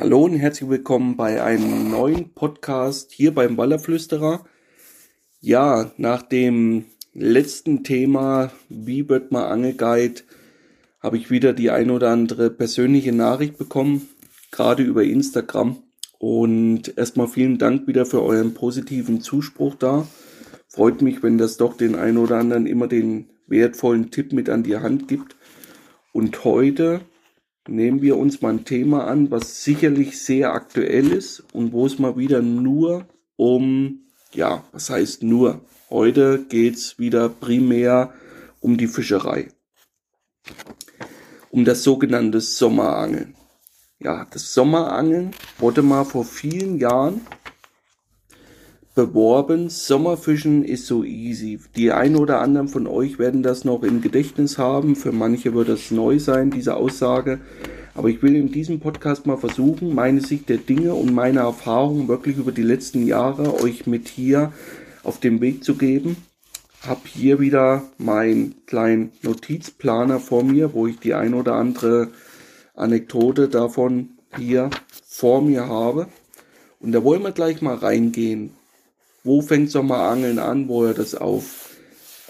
Hallo und herzlich willkommen bei einem neuen Podcast hier beim Wallerflüsterer. Ja, nach dem letzten Thema, wie wird man Angelguide, habe ich wieder die ein oder andere persönliche Nachricht bekommen, gerade über Instagram. Und erstmal vielen Dank wieder für euren positiven Zuspruch da. Freut mich, wenn das doch den ein oder anderen immer den wertvollen Tipp mit an die Hand gibt. Und heute nehmen wir uns mal ein Thema an, was sicherlich sehr aktuell ist und wo es mal wieder nur um, ja, was heißt nur? Heute geht's wieder primär um die Fischerei. Um das sogenannte Sommerangeln. Ja, das Sommerangeln wurde mal vor vielen Jahren beworben. Sommerfischen ist so easy. Die ein oder anderen von euch werden das noch im Gedächtnis haben. Für manche wird das neu sein, diese Aussage. Aber ich will in diesem Podcast mal versuchen, meine Sicht der Dinge und meine Erfahrungen wirklich über die letzten Jahre euch mit hier auf den Weg zu geben. Hab hier wieder meinen kleinen Notizplaner vor mir, wo ich die ein oder andere Anekdote davon hier vor mir habe. Und da wollen wir gleich mal reingehen wo fängt Sommerangeln an, wo er das auf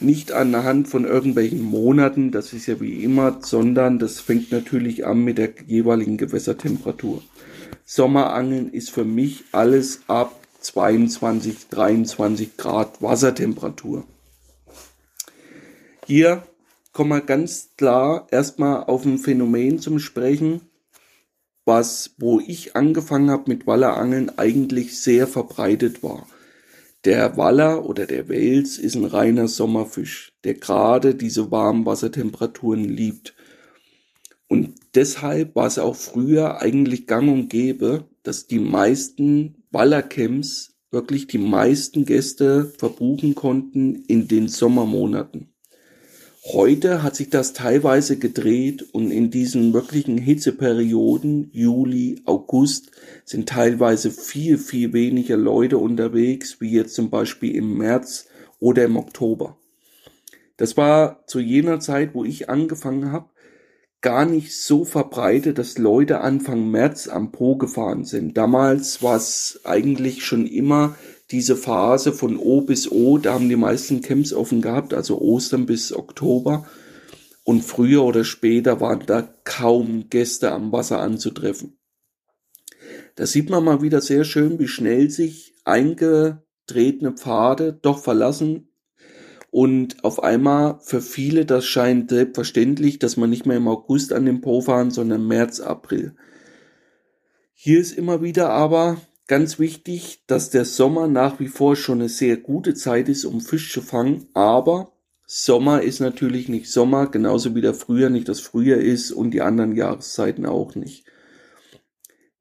nicht anhand von irgendwelchen Monaten, das ist ja wie immer, sondern das fängt natürlich an mit der jeweiligen Gewässertemperatur. Sommerangeln ist für mich alles ab 22, 23 Grad Wassertemperatur. Hier kommen wir ganz klar erstmal auf ein Phänomen zum Sprechen, was, wo ich angefangen habe mit Wallerangeln, eigentlich sehr verbreitet war. Der Waller oder der Wels ist ein reiner Sommerfisch, der gerade diese warmen Wassertemperaturen liebt. Und deshalb war es auch früher eigentlich gang und gäbe, dass die meisten Wallercamps wirklich die meisten Gäste verbuchen konnten in den Sommermonaten. Heute hat sich das teilweise gedreht und in diesen wirklichen Hitzeperioden, Juli, August, sind teilweise viel, viel weniger Leute unterwegs, wie jetzt zum Beispiel im März oder im Oktober. Das war zu jener Zeit, wo ich angefangen habe, gar nicht so verbreitet, dass Leute Anfang März am Po gefahren sind. Damals war es eigentlich schon immer diese Phase von O bis O, da haben die meisten Camps offen gehabt, also Ostern bis Oktober. Und früher oder später waren da kaum Gäste am Wasser anzutreffen. Da sieht man mal wieder sehr schön, wie schnell sich eingetretene Pfade doch verlassen. Und auf einmal für viele, das scheint selbstverständlich, dass man nicht mehr im August an den Po fahren, sondern März, April. Hier ist immer wieder aber Ganz wichtig, dass der Sommer nach wie vor schon eine sehr gute Zeit ist, um Fisch zu fangen, aber Sommer ist natürlich nicht Sommer, genauso wie der Frühjahr nicht das Frühjahr ist und die anderen Jahreszeiten auch nicht.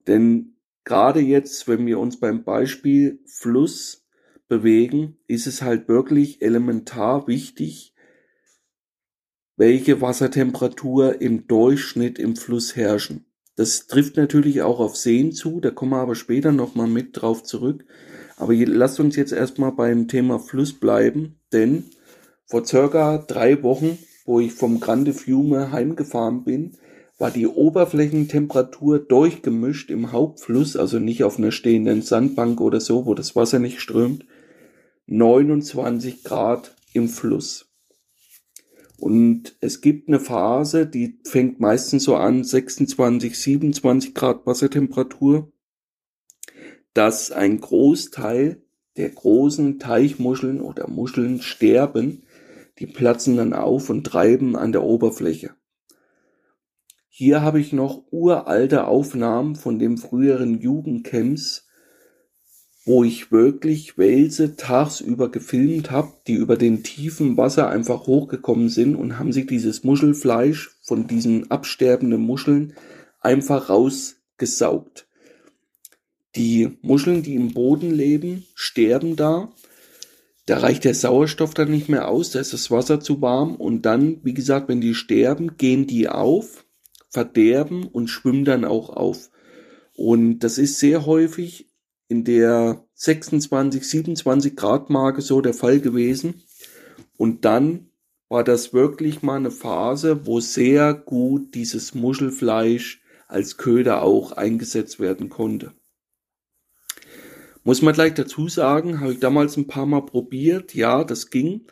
Denn gerade jetzt, wenn wir uns beim Beispiel Fluss bewegen, ist es halt wirklich elementar wichtig, welche Wassertemperatur im Durchschnitt im Fluss herrschen. Das trifft natürlich auch auf Seen zu, da kommen wir aber später nochmal mit drauf zurück. Aber lasst uns jetzt erstmal beim Thema Fluss bleiben, denn vor circa drei Wochen, wo ich vom Grande Fiume heimgefahren bin, war die Oberflächentemperatur durchgemischt im Hauptfluss, also nicht auf einer stehenden Sandbank oder so, wo das Wasser nicht strömt, 29 Grad im Fluss. Und es gibt eine Phase, die fängt meistens so an 26, 27 Grad Wassertemperatur, dass ein Großteil der großen Teichmuscheln oder Muscheln sterben. Die platzen dann auf und treiben an der Oberfläche. Hier habe ich noch uralte Aufnahmen von dem früheren Jugendcamps, wo ich wirklich Wälse tagsüber gefilmt habe, die über den tiefen Wasser einfach hochgekommen sind und haben sich dieses Muschelfleisch von diesen absterbenden Muscheln einfach rausgesaugt. Die Muscheln, die im Boden leben, sterben da. Da reicht der Sauerstoff dann nicht mehr aus, da ist das Wasser zu warm und dann, wie gesagt, wenn die sterben, gehen die auf, verderben und schwimmen dann auch auf. Und das ist sehr häufig in der 26, 27 Grad Marke so der Fall gewesen. Und dann war das wirklich mal eine Phase, wo sehr gut dieses Muschelfleisch als Köder auch eingesetzt werden konnte. Muss man gleich dazu sagen, habe ich damals ein paar Mal probiert, ja, das ging,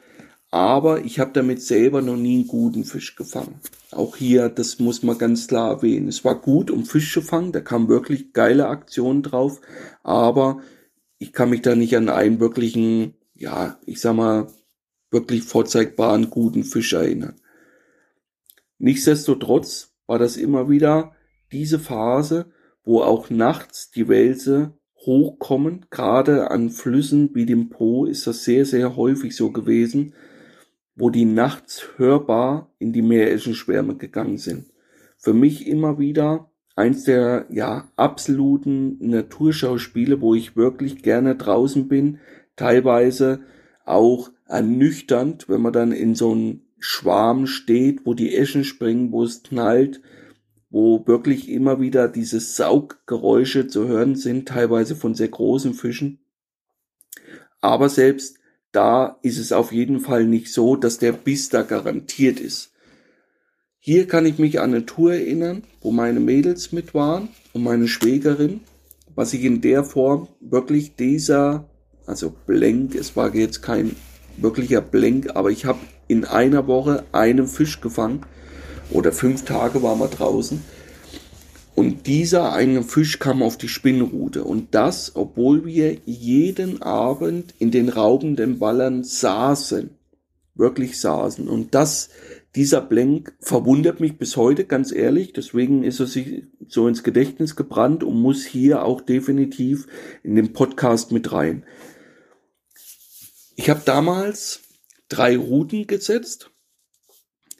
aber ich habe damit selber noch nie einen guten Fisch gefangen. Auch hier, das muss man ganz klar erwähnen. Es war gut, um Fisch zu fangen, da kamen wirklich geile Aktionen drauf, aber ich kann mich da nicht an einen wirklichen, ja, ich sag mal, wirklich vorzeigbaren guten Fisch erinnern. Nichtsdestotrotz war das immer wieder diese Phase, wo auch nachts die Wälse hochkommen. Gerade an Flüssen wie dem Po ist das sehr, sehr häufig so gewesen, wo die nachts hörbar in die Meereschenschwärme gegangen sind. Für mich immer wieder eins der ja absoluten Naturschauspiele, wo ich wirklich gerne draußen bin, teilweise auch ernüchternd, wenn man dann in so einem Schwarm steht, wo die Eschen springen, wo es knallt, wo wirklich immer wieder diese Sauggeräusche zu hören sind, teilweise von sehr großen Fischen. Aber selbst da ist es auf jeden Fall nicht so, dass der Biss da garantiert ist. Hier kann ich mich an eine Tour erinnern, wo meine Mädels mit waren und meine Schwägerin, was ich in der Form wirklich dieser, also Blank, es war jetzt kein wirklicher Blank, aber ich habe in einer Woche einen Fisch gefangen oder fünf Tage waren wir draußen. Und dieser eine Fisch kam auf die Spinnrute. Und das, obwohl wir jeden Abend in den raubenden Ballern saßen. Wirklich saßen. Und das, dieser Blank verwundert mich bis heute, ganz ehrlich. Deswegen ist er sich so ins Gedächtnis gebrannt und muss hier auch definitiv in den Podcast mit rein. Ich habe damals drei Routen gesetzt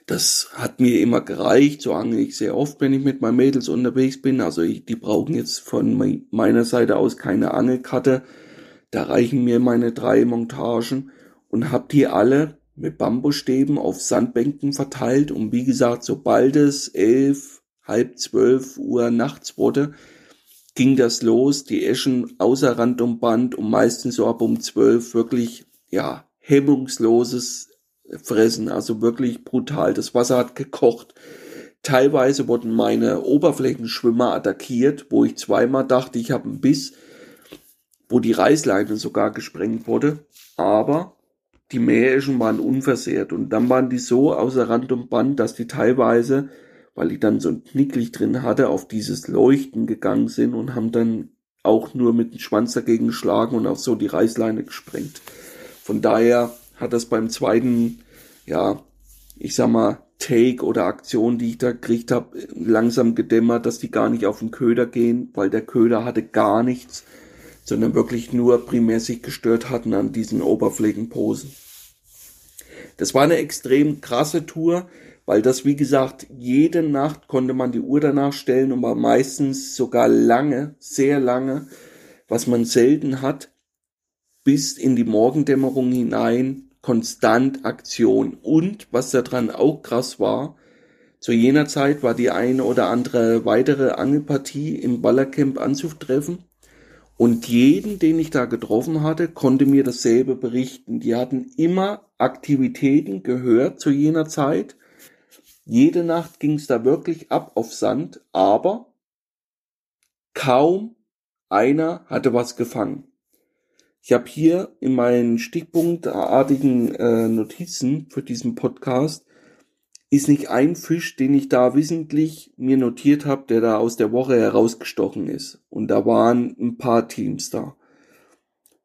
das hat mir immer gereicht, so angel ich sehr oft, wenn ich mit meinen Mädels unterwegs bin. Also ich, die brauchen jetzt von meiner Seite aus keine Angelkarte. Da reichen mir meine drei Montagen und hab die alle mit Bambusstäben auf Sandbänken verteilt. Und wie gesagt, sobald es elf, halb zwölf Uhr nachts wurde, ging das los. Die Eschen außer Rand und Band und meistens so ab um zwölf wirklich, ja, hemmungsloses fressen, also wirklich brutal. Das Wasser hat gekocht. Teilweise wurden meine Oberflächenschwimmer attackiert, wo ich zweimal dachte, ich habe einen Biss, wo die Reißleine sogar gesprengt wurde. Aber die Mährischen waren unversehrt und dann waren die so außer Rand und Band, dass die teilweise, weil ich dann so ein Knicklicht drin hatte, auf dieses Leuchten gegangen sind und haben dann auch nur mit dem Schwanz dagegen geschlagen und auch so die Reißleine gesprengt. Von daher hat das beim zweiten, ja, ich sag mal, Take oder Aktion, die ich da gekriegt habe, langsam gedämmert, dass die gar nicht auf den Köder gehen, weil der Köder hatte gar nichts, sondern wirklich nur primär sich gestört hatten an diesen Oberflächenposen. Das war eine extrem krasse Tour, weil das, wie gesagt, jede Nacht konnte man die Uhr danach stellen und war meistens sogar lange, sehr lange, was man selten hat, bis in die Morgendämmerung hinein konstant Aktion. Und was daran auch krass war, zu jener Zeit war die eine oder andere weitere Angelpartie im Ballercamp anzutreffen. Und jeden, den ich da getroffen hatte, konnte mir dasselbe berichten. Die hatten immer Aktivitäten gehört zu jener Zeit. Jede Nacht ging es da wirklich ab auf Sand, aber kaum einer hatte was gefangen. Ich habe hier in meinen stichpunktartigen äh, Notizen für diesen Podcast ist nicht ein Fisch, den ich da wissentlich mir notiert habe, der da aus der Woche herausgestochen ist. Und da waren ein paar Teams da.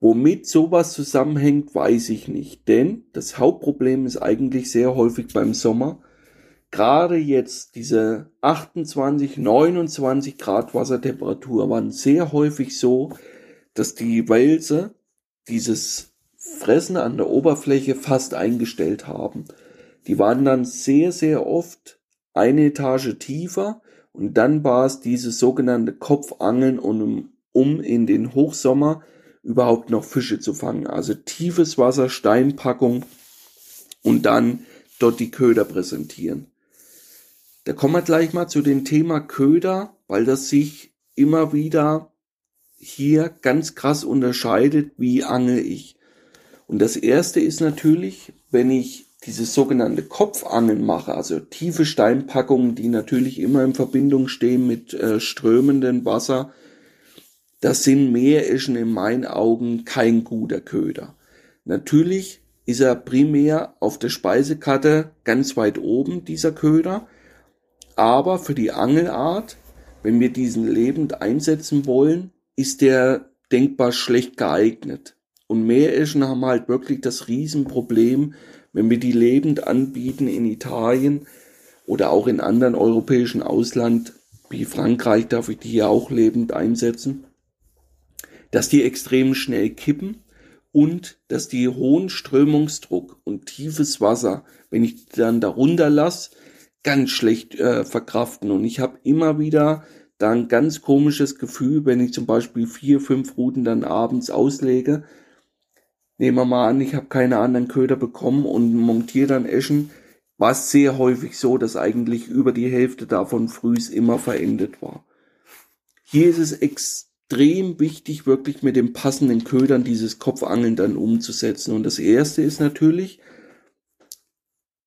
Womit sowas zusammenhängt, weiß ich nicht. Denn das Hauptproblem ist eigentlich sehr häufig beim Sommer. Gerade jetzt diese 28, 29 Grad Wassertemperatur waren sehr häufig so, dass die Wälse dieses Fressen an der Oberfläche fast eingestellt haben. Die waren dann sehr, sehr oft eine Etage tiefer und dann war es dieses sogenannte Kopfangeln, um, um in den Hochsommer überhaupt noch Fische zu fangen. Also tiefes Wasser, Steinpackung und dann dort die Köder präsentieren. Da kommen wir gleich mal zu dem Thema Köder, weil das sich immer wieder hier ganz krass unterscheidet, wie angel ich. Und das erste ist natürlich, wenn ich diese sogenannte Kopfangeln mache, also tiefe Steinpackungen, die natürlich immer in Verbindung stehen mit äh, strömendem Wasser, das sind Meereschen in meinen Augen kein guter Köder. Natürlich ist er primär auf der Speisekarte ganz weit oben, dieser Köder, aber für die Angelart, wenn wir diesen lebend einsetzen wollen, ist der denkbar schlecht geeignet. Und Meereschen haben halt wirklich das Riesenproblem, wenn wir die lebend anbieten in Italien oder auch in anderen europäischen Ausland, wie Frankreich darf ich die hier auch lebend einsetzen, dass die extrem schnell kippen und dass die hohen Strömungsdruck und tiefes Wasser, wenn ich dann darunter lasse, ganz schlecht äh, verkraften. Und ich habe immer wieder da ein ganz komisches Gefühl, wenn ich zum Beispiel vier, fünf Routen dann abends auslege. Nehmen wir mal an, ich habe keine anderen Köder bekommen und montiere dann Eschen. War es sehr häufig so, dass eigentlich über die Hälfte davon frühs immer verendet war. Hier ist es extrem wichtig, wirklich mit den passenden Ködern dieses Kopfangeln dann umzusetzen. Und das erste ist natürlich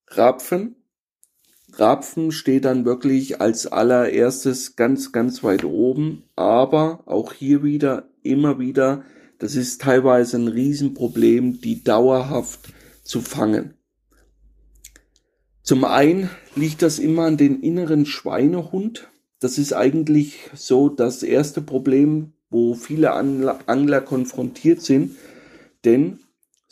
Rapfen, Rapfen steht dann wirklich als allererstes ganz, ganz weit oben. Aber auch hier wieder, immer wieder, das ist teilweise ein Riesenproblem, die dauerhaft zu fangen. Zum einen liegt das immer an den inneren Schweinehund. Das ist eigentlich so das erste Problem, wo viele Angler konfrontiert sind. Denn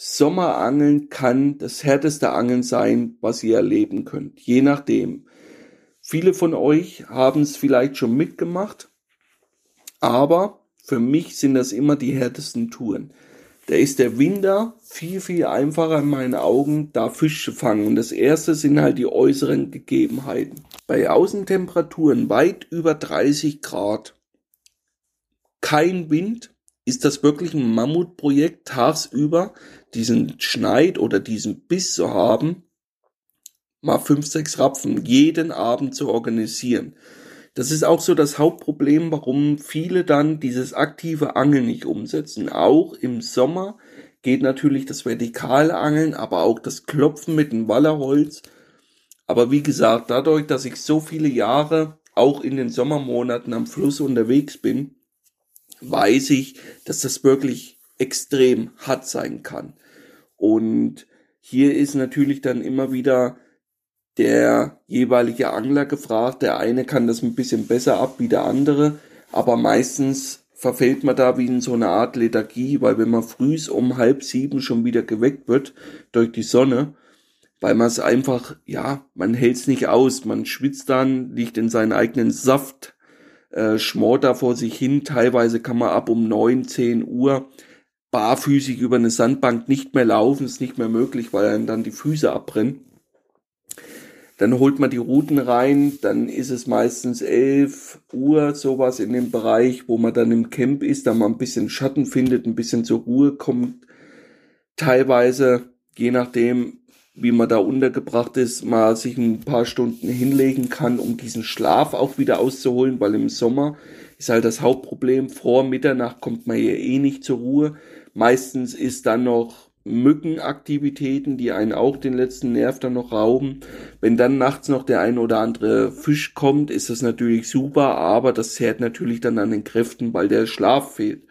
Sommerangeln kann das härteste Angeln sein, was ihr erleben könnt. Je nachdem. Viele von euch haben es vielleicht schon mitgemacht, aber für mich sind das immer die härtesten Touren. Da ist der Winter viel, viel einfacher in meinen Augen, da Fisch zu fangen. Und das erste sind halt die äußeren Gegebenheiten. Bei Außentemperaturen weit über 30 Grad, kein Wind, ist das wirklich ein Mammutprojekt, tagsüber diesen Schneid oder diesen Biss zu haben, mal fünf, sechs Rapfen jeden Abend zu organisieren. Das ist auch so das Hauptproblem, warum viele dann dieses aktive Angeln nicht umsetzen. Auch im Sommer geht natürlich das vertikale Angeln, aber auch das Klopfen mit dem Wallerholz. Aber wie gesagt, dadurch, dass ich so viele Jahre auch in den Sommermonaten am Fluss unterwegs bin, weiß ich, dass das wirklich extrem hart sein kann. Und hier ist natürlich dann immer wieder der jeweilige Angler gefragt. Der eine kann das ein bisschen besser ab wie der andere, aber meistens verfällt man da wie in so eine Art Lethargie, weil wenn man frühs um halb sieben schon wieder geweckt wird durch die Sonne, weil man es einfach, ja, man hält es nicht aus, man schwitzt dann, liegt in seinen eigenen Saft, äh, schmort da vor sich hin. Teilweise kann man ab um neun, zehn Uhr barfüßig über eine Sandbank nicht mehr laufen, ist nicht mehr möglich, weil einem dann die Füße abbrennen. Dann holt man die Routen rein, dann ist es meistens elf Uhr, sowas in dem Bereich, wo man dann im Camp ist, da man ein bisschen Schatten findet, ein bisschen zur Ruhe kommt. Teilweise, je nachdem, wie man da untergebracht ist, mal sich ein paar Stunden hinlegen kann, um diesen Schlaf auch wieder auszuholen, weil im Sommer ist halt das Hauptproblem, vor Mitternacht kommt man hier eh nicht zur Ruhe. Meistens ist dann noch Mückenaktivitäten, die einen auch den letzten Nerv dann noch rauben. Wenn dann nachts noch der ein oder andere Fisch kommt, ist das natürlich super, aber das zehrt natürlich dann an den Kräften, weil der Schlaf fehlt.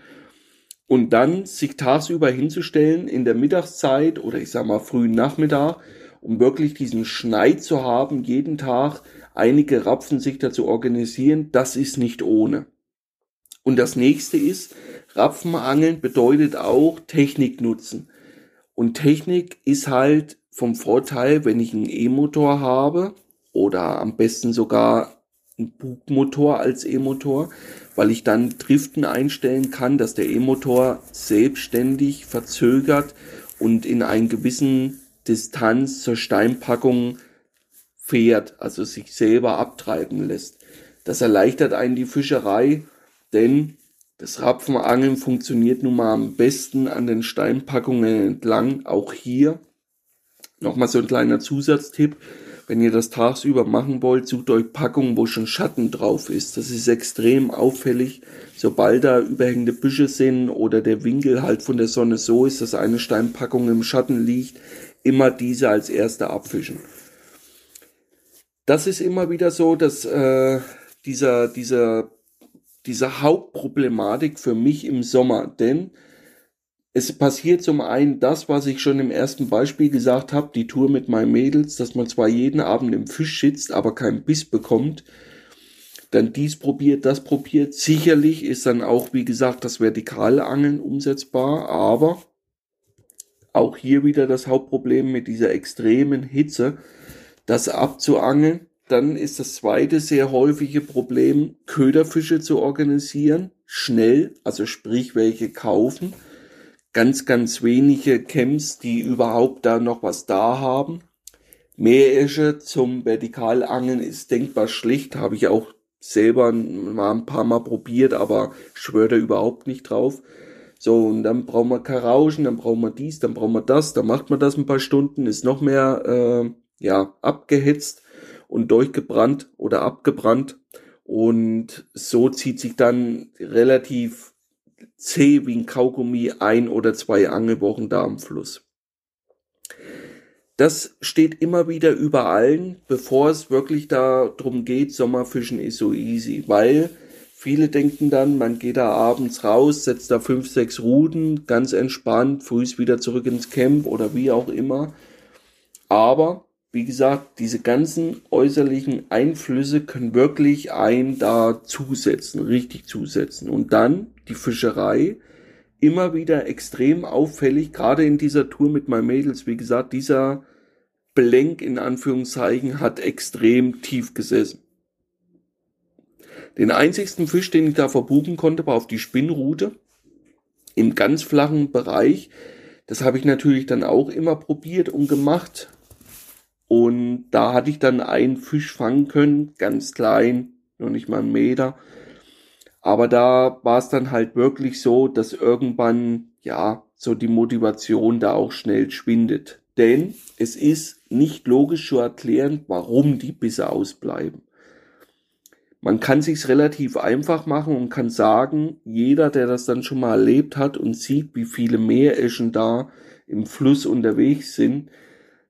Und dann sich tagsüber hinzustellen in der Mittagszeit oder ich sag mal frühen Nachmittag, um wirklich diesen Schneid zu haben, jeden Tag einige Rapfen sich dazu organisieren, das ist nicht ohne. Und das nächste ist, Rapfenangeln bedeutet auch Technik nutzen. Und Technik ist halt vom Vorteil, wenn ich einen E-Motor habe oder am besten sogar Bugmotor als E-Motor, weil ich dann Driften einstellen kann, dass der E-Motor selbstständig verzögert und in einen gewissen Distanz zur Steinpackung fährt, also sich selber abtreiben lässt. Das erleichtert einen die Fischerei, denn das Rapfenangeln funktioniert nun mal am besten an den Steinpackungen entlang. Auch hier nochmal so ein kleiner Zusatztipp. Wenn ihr das tagsüber machen wollt, sucht euch Packungen, wo schon Schatten drauf ist. Das ist extrem auffällig. sobald da überhängende Büsche sind oder der Winkel halt von der Sonne so ist, dass eine Steinpackung im Schatten liegt, immer diese als erste abfischen. Das ist immer wieder so, dass äh, dieser, dieser, dieser Hauptproblematik für mich im Sommer, denn es passiert zum einen das, was ich schon im ersten Beispiel gesagt habe, die Tour mit meinen Mädels, dass man zwar jeden Abend im Fisch sitzt, aber keinen Biss bekommt. Dann dies probiert, das probiert. Sicherlich ist dann auch, wie gesagt, das vertikale Angeln umsetzbar, aber auch hier wieder das Hauptproblem mit dieser extremen Hitze, das abzuangeln. Dann ist das zweite sehr häufige Problem, Köderfische zu organisieren, schnell, also sprich welche kaufen ganz, ganz wenige Camps, die überhaupt da noch was da haben. Meeresche zum Vertikalangeln ist denkbar schlicht, habe ich auch selber mal ein paar Mal probiert, aber schwöre da überhaupt nicht drauf. So, und dann brauchen wir Karauschen, dann brauchen wir dies, dann brauchen wir das, dann macht man das ein paar Stunden, ist noch mehr, äh, ja, abgehetzt und durchgebrannt oder abgebrannt. Und so zieht sich dann relativ zäh wie ein Kaugummi ein oder zwei Angelwochen da am Fluss. Das steht immer wieder über allen, bevor es wirklich darum geht, Sommerfischen ist so easy, weil viele denken dann, man geht da abends raus, setzt da fünf, sechs Ruden, ganz entspannt, frühs wieder zurück ins Camp oder wie auch immer. Aber wie gesagt, diese ganzen äußerlichen Einflüsse können wirklich ein da zusetzen, richtig zusetzen. Und dann die Fischerei immer wieder extrem auffällig, gerade in dieser Tour mit meinen Mädels, wie gesagt, dieser Blenk in Anführungszeichen hat extrem tief gesessen. Den einzigsten Fisch, den ich da verbuchen konnte, war auf die Spinnrute im ganz flachen Bereich. Das habe ich natürlich dann auch immer probiert und gemacht. Und da hatte ich dann einen Fisch fangen können, ganz klein, noch nicht mal einen Meter. Aber da war es dann halt wirklich so, dass irgendwann, ja, so die Motivation da auch schnell schwindet. Denn es ist nicht logisch zu erklären, warum die Bisse ausbleiben. Man kann sich's relativ einfach machen und kann sagen, jeder, der das dann schon mal erlebt hat und sieht, wie viele Meereschen da im Fluss unterwegs sind,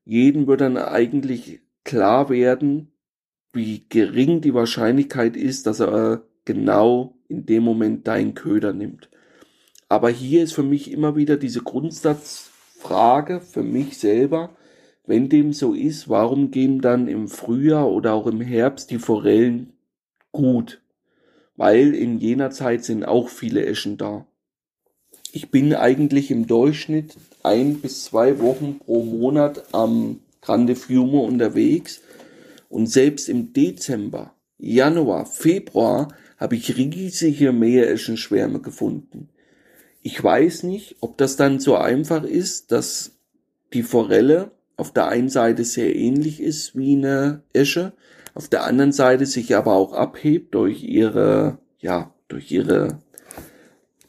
jedem wird dann eigentlich klar werden, wie gering die Wahrscheinlichkeit ist, dass er genau in dem Moment deinen Köder nimmt. Aber hier ist für mich immer wieder diese Grundsatzfrage für mich selber, wenn dem so ist, warum gehen dann im Frühjahr oder auch im Herbst die Forellen gut? Weil in jener Zeit sind auch viele Eschen da. Ich bin eigentlich im Durchschnitt ein bis zwei Wochen pro Monat am Grande Fiume unterwegs und selbst im Dezember, Januar, Februar habe ich riesige Meereschenschwärme gefunden. Ich weiß nicht, ob das dann so einfach ist, dass die Forelle auf der einen Seite sehr ähnlich ist wie eine Esche, auf der anderen Seite sich aber auch abhebt durch ihre, ja, durch ihre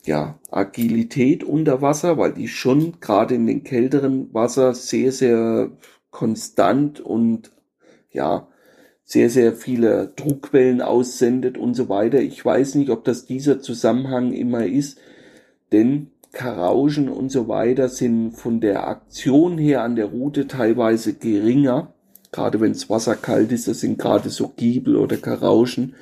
ja, Agilität unter Wasser, weil die schon gerade in den kälteren Wasser sehr, sehr konstant und ja, sehr, sehr viele Druckwellen aussendet und so weiter. Ich weiß nicht, ob das dieser Zusammenhang immer ist, denn Karauschen und so weiter sind von der Aktion her an der Route teilweise geringer. Gerade wenn das Wasser kalt ist, das sind gerade so Giebel oder Karauschen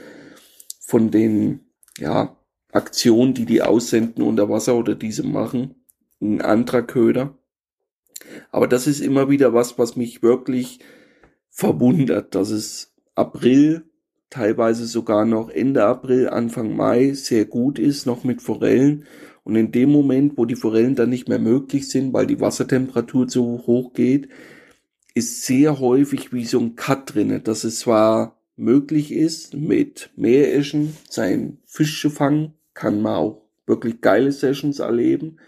von den, ja, Aktion, die die aussenden unter Wasser oder diese machen. Ein anderer Köder. Aber das ist immer wieder was, was mich wirklich verwundert, dass es April, teilweise sogar noch Ende April, Anfang Mai sehr gut ist, noch mit Forellen. Und in dem Moment, wo die Forellen dann nicht mehr möglich sind, weil die Wassertemperatur zu hoch geht, ist sehr häufig wie so ein Cut drinne, dass es zwar möglich ist, mit Meereschen seinen Fisch zu fangen, kann man auch wirklich geile Sessions erleben,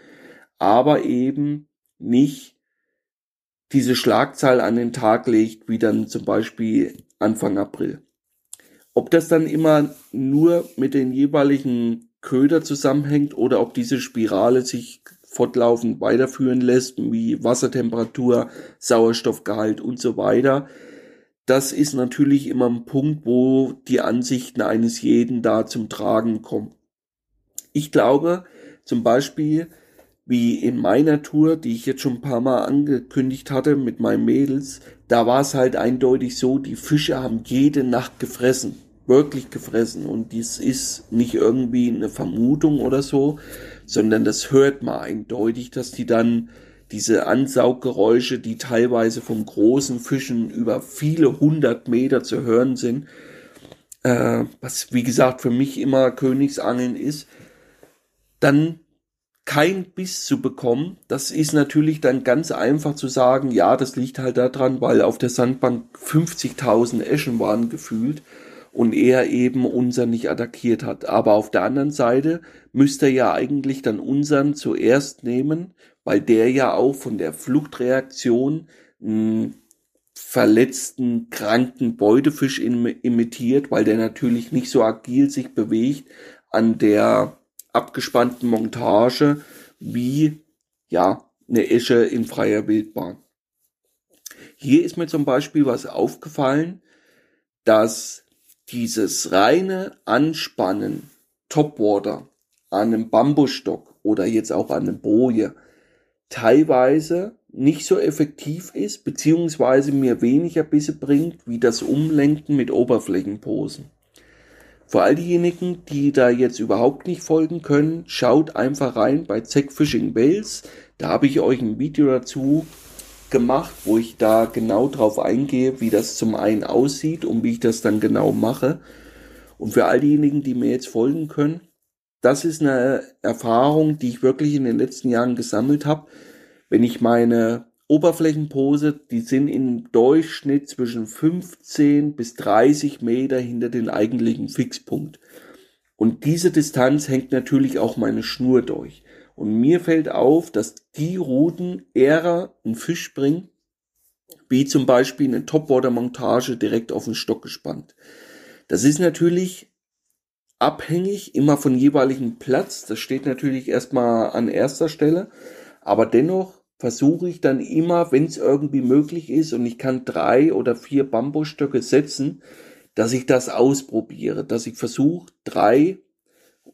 aber eben nicht diese Schlagzahl an den Tag legt, wie dann zum Beispiel Anfang April. Ob das dann immer nur mit den jeweiligen Köder zusammenhängt oder ob diese Spirale sich fortlaufend weiterführen lässt, wie Wassertemperatur, Sauerstoffgehalt und so weiter, das ist natürlich immer ein Punkt, wo die Ansichten eines jeden da zum Tragen kommen. Ich glaube zum Beispiel, wie in meiner Tour, die ich jetzt schon ein paar Mal angekündigt hatte mit meinen Mädels, da war es halt eindeutig so, die Fische haben jede Nacht gefressen, wirklich gefressen. Und dies ist nicht irgendwie eine Vermutung oder so, sondern das hört man eindeutig, dass die dann diese Ansauggeräusche, die teilweise von großen Fischen über viele hundert Meter zu hören sind, äh, was wie gesagt für mich immer Königsangeln ist, dann kein Biss zu bekommen, das ist natürlich dann ganz einfach zu sagen, ja, das liegt halt daran, weil auf der Sandbank 50.000 Eschen waren gefühlt und er eben unseren nicht attackiert hat. Aber auf der anderen Seite müsste er ja eigentlich dann unseren zuerst nehmen, weil der ja auch von der Fluchtreaktion einen verletzten, kranken Beutefisch imitiert, weil der natürlich nicht so agil sich bewegt an der abgespannten Montage wie ja eine Esche in freier Wildbahn. Hier ist mir zum Beispiel was aufgefallen, dass dieses reine Anspannen Topwater an einem Bambusstock oder jetzt auch an einem Boje teilweise nicht so effektiv ist, beziehungsweise mir weniger Bisse bringt, wie das Umlenken mit Oberflächenposen. Für all diejenigen, die da jetzt überhaupt nicht folgen können, schaut einfach rein bei Zack Fishing Wales. Da habe ich euch ein Video dazu gemacht, wo ich da genau drauf eingehe, wie das zum einen aussieht und wie ich das dann genau mache. Und für all diejenigen, die mir jetzt folgen können, das ist eine Erfahrung, die ich wirklich in den letzten Jahren gesammelt habe. Wenn ich meine Oberflächenpose, die sind im Durchschnitt zwischen 15 bis 30 Meter hinter den eigentlichen Fixpunkt. Und diese Distanz hängt natürlich auch meine Schnur durch. Und mir fällt auf, dass die Routen eher einen Fisch bringen, wie zum Beispiel eine Topwater-Montage direkt auf den Stock gespannt. Das ist natürlich abhängig immer von jeweiligen Platz. Das steht natürlich erstmal an erster Stelle. Aber dennoch versuche ich dann immer, wenn es irgendwie möglich ist und ich kann drei oder vier Bambusstöcke setzen, dass ich das ausprobiere, dass ich versuche, drei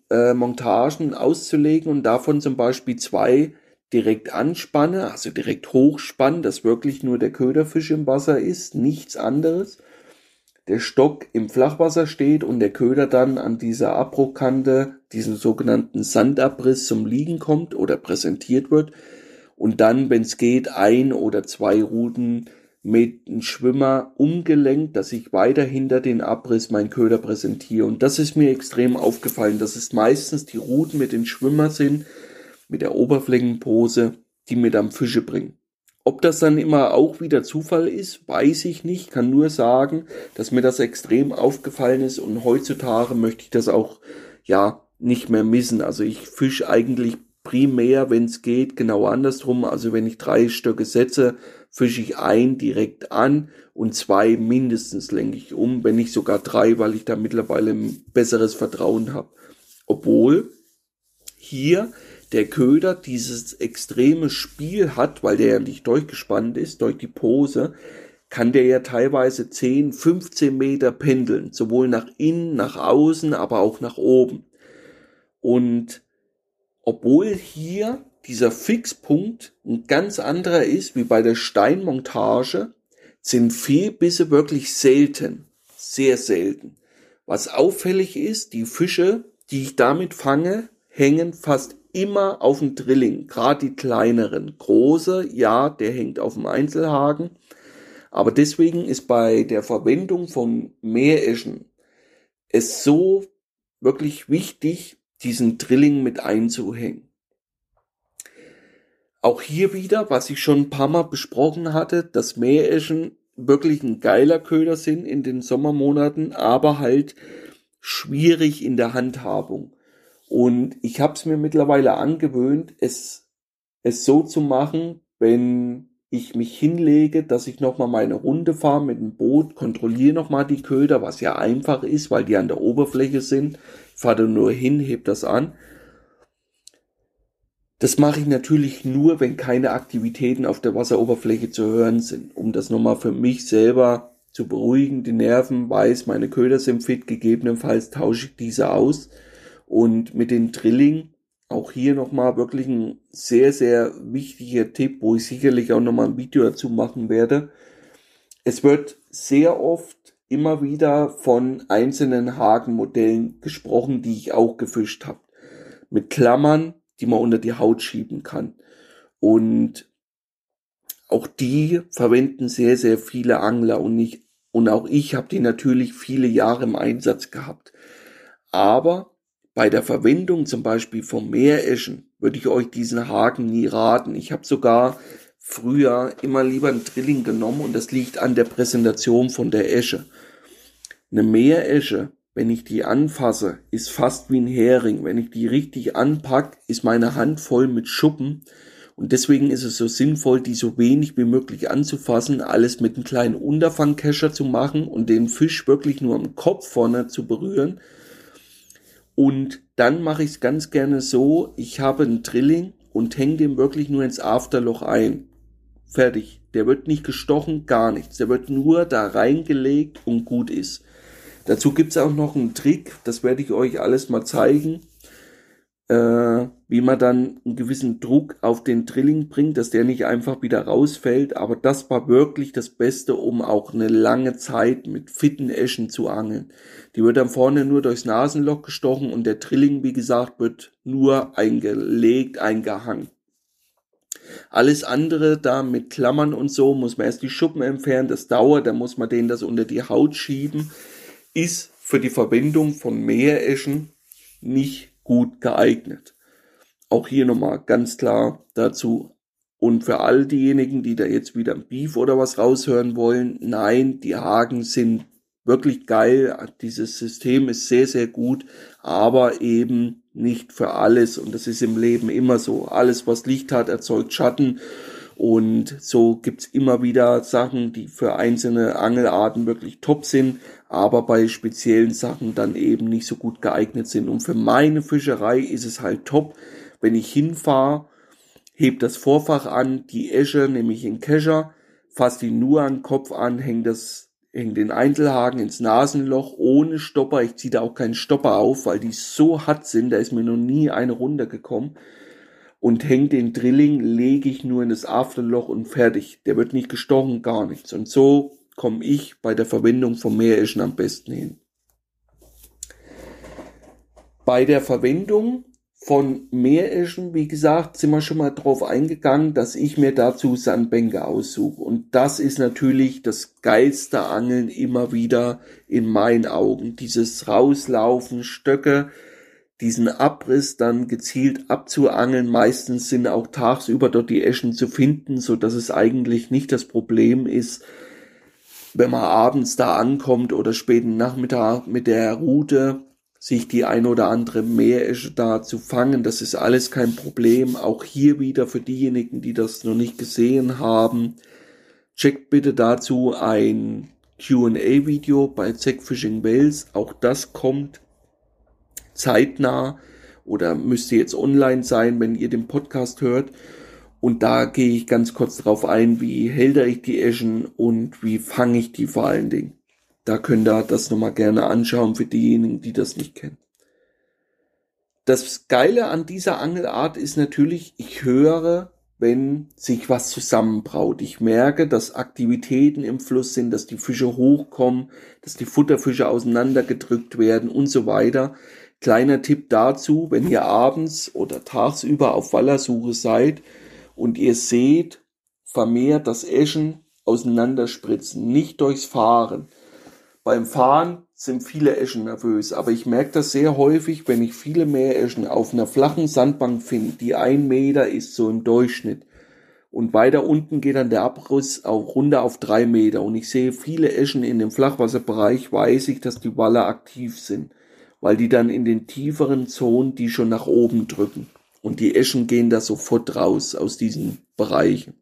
äh, Montagen auszulegen und davon zum Beispiel zwei direkt anspanne, also direkt hochspanne, dass wirklich nur der Köderfisch im Wasser ist, nichts anderes. Der Stock im Flachwasser steht und der Köder dann an dieser Abbruchkante, diesen sogenannten Sandabriss zum Liegen kommt oder präsentiert wird und dann, wenn es geht, ein oder zwei Routen mit einem Schwimmer umgelenkt, dass ich weiter hinter den Abriss meinen Köder präsentiere. Und das ist mir extrem aufgefallen, dass es meistens die Routen mit den Schwimmer sind, mit der Oberflächenpose, die mir dann Fische bringen. Ob das dann immer auch wieder Zufall ist, weiß ich nicht, kann nur sagen, dass mir das extrem aufgefallen ist und heutzutage möchte ich das auch, ja, nicht mehr missen. Also ich fische eigentlich primär, wenn es geht, genau andersrum. Also wenn ich drei Stöcke setze, fische ich ein direkt an und zwei mindestens lenke ich um, wenn nicht sogar drei, weil ich da mittlerweile ein besseres Vertrauen habe. Obwohl hier der Köder dieses extreme Spiel hat, weil der ja nicht durchgespannt ist durch die Pose, kann der ja teilweise 10, 15 Meter pendeln, sowohl nach innen, nach außen, aber auch nach oben. Und obwohl hier dieser Fixpunkt ein ganz anderer ist wie bei der Steinmontage, sind Fehlbisse wirklich selten, sehr selten. Was auffällig ist, die Fische, die ich damit fange, hängen fast immer auf dem Drilling, gerade die kleineren. Große, ja, der hängt auf dem Einzelhaken, aber deswegen ist bei der Verwendung von Meereschen es so wirklich wichtig, diesen Drilling mit einzuhängen. Auch hier wieder, was ich schon ein paar Mal besprochen hatte, dass Meereschen wirklich ein geiler Köder sind in den Sommermonaten, aber halt schwierig in der Handhabung. Und ich habe es mir mittlerweile angewöhnt, es, es so zu machen, wenn ich mich hinlege, dass ich nochmal meine Runde fahre mit dem Boot, kontrolliere nochmal die Köder, was ja einfach ist, weil die an der Oberfläche sind fahre nur hin, heb das an. Das mache ich natürlich nur, wenn keine Aktivitäten auf der Wasseroberfläche zu hören sind, um das nochmal für mich selber zu beruhigen. Die Nerven weiß, meine Köder sind fit, gegebenenfalls tausche ich diese aus Und mit den Drilling, auch hier nochmal wirklich ein sehr, sehr wichtiger Tipp, wo ich sicherlich auch nochmal ein Video dazu machen werde. Es wird sehr oft immer wieder von einzelnen Hakenmodellen gesprochen, die ich auch gefischt habe. Mit Klammern, die man unter die Haut schieben kann. Und auch die verwenden sehr, sehr viele Angler und nicht, und auch ich habe die natürlich viele Jahre im Einsatz gehabt. Aber bei der Verwendung zum Beispiel vom Meereschen würde ich euch diesen Haken nie raten. Ich habe sogar früher immer lieber ein Drilling genommen und das liegt an der Präsentation von der Esche. Eine Meeresche, wenn ich die anfasse, ist fast wie ein Hering. Wenn ich die richtig anpack, ist meine Hand voll mit Schuppen. Und deswegen ist es so sinnvoll, die so wenig wie möglich anzufassen, alles mit einem kleinen Unterfangkescher zu machen und den Fisch wirklich nur am Kopf vorne zu berühren. Und dann mache ich es ganz gerne so, ich habe einen Drilling und hänge den wirklich nur ins Afterloch ein. Fertig. Der wird nicht gestochen, gar nichts. Der wird nur da reingelegt und gut ist. Dazu gibt's auch noch einen Trick, das werde ich euch alles mal zeigen, äh, wie man dann einen gewissen Druck auf den Drilling bringt, dass der nicht einfach wieder rausfällt. Aber das war wirklich das Beste, um auch eine lange Zeit mit fitten Eschen zu angeln. Die wird dann vorne nur durchs Nasenloch gestochen und der Drilling, wie gesagt, wird nur eingelegt, eingehangen. Alles andere da mit Klammern und so muss man erst die Schuppen entfernen, das dauert, dann muss man denen das unter die Haut schieben ist für die Verwendung von Meereschen nicht gut geeignet. Auch hier nochmal ganz klar dazu. Und für all diejenigen, die da jetzt wieder ein Beef oder was raushören wollen, nein, die Haken sind wirklich geil. Dieses System ist sehr, sehr gut, aber eben nicht für alles. Und das ist im Leben immer so. Alles, was Licht hat, erzeugt Schatten. Und so gibt's immer wieder Sachen, die für einzelne Angelarten wirklich top sind, aber bei speziellen Sachen dann eben nicht so gut geeignet sind. Und für meine Fischerei ist es halt top, wenn ich hinfahre, heb das Vorfach an, die Esche nehme ich in Kescher, fasse die nur an den Kopf an, häng das, häng den Einzelhaken ins Nasenloch ohne Stopper. Ich ziehe da auch keinen Stopper auf, weil die so hart sind, da ist mir noch nie eine runtergekommen und hängt den Drilling, lege ich nur in das Afterloch und fertig. Der wird nicht gestochen, gar nichts. Und so komme ich bei der Verwendung von Meereschen am besten hin. Bei der Verwendung von Meereschen, wie gesagt, sind wir schon mal drauf eingegangen, dass ich mir dazu Sandbänke aussuche. Und das ist natürlich das geilste Angeln immer wieder in meinen Augen. Dieses Rauslaufen, Stöcke, diesen Abriss dann gezielt abzuangeln. Meistens sind auch tagsüber dort die Eschen zu finden, so dass es eigentlich nicht das Problem ist, wenn man abends da ankommt oder späten Nachmittag mit der Route sich die ein oder andere Meeresche da zu fangen. Das ist alles kein Problem. Auch hier wieder für diejenigen, die das noch nicht gesehen haben. Checkt bitte dazu ein Q&A Video bei Zack Fishing Wales. Auch das kommt zeitnah oder müsste jetzt online sein, wenn ihr den Podcast hört. Und da gehe ich ganz kurz darauf ein, wie hälter ich die Eschen und wie fange ich die vor allen Dingen. Da könnt ihr das nochmal gerne anschauen für diejenigen, die das nicht kennen. Das Geile an dieser Angelart ist natürlich, ich höre, wenn sich was zusammenbraut. Ich merke, dass Aktivitäten im Fluss sind, dass die Fische hochkommen, dass die Futterfische auseinandergedrückt werden und so weiter. Kleiner Tipp dazu, wenn ihr abends oder tagsüber auf Wallersuche seid und ihr seht vermehrt das Eschen auseinanderspritzen, nicht durchs Fahren. Beim Fahren sind viele Eschen nervös, aber ich merke das sehr häufig, wenn ich viele Meereschen auf einer flachen Sandbank finde, die ein Meter ist so im Durchschnitt. Und weiter unten geht dann der Abriss auch runter auf drei Meter. Und ich sehe viele Eschen in dem Flachwasserbereich, weiß ich, dass die Waller aktiv sind weil die dann in den tieferen Zonen die schon nach oben drücken. Und die Eschen gehen da sofort raus aus diesen Bereichen.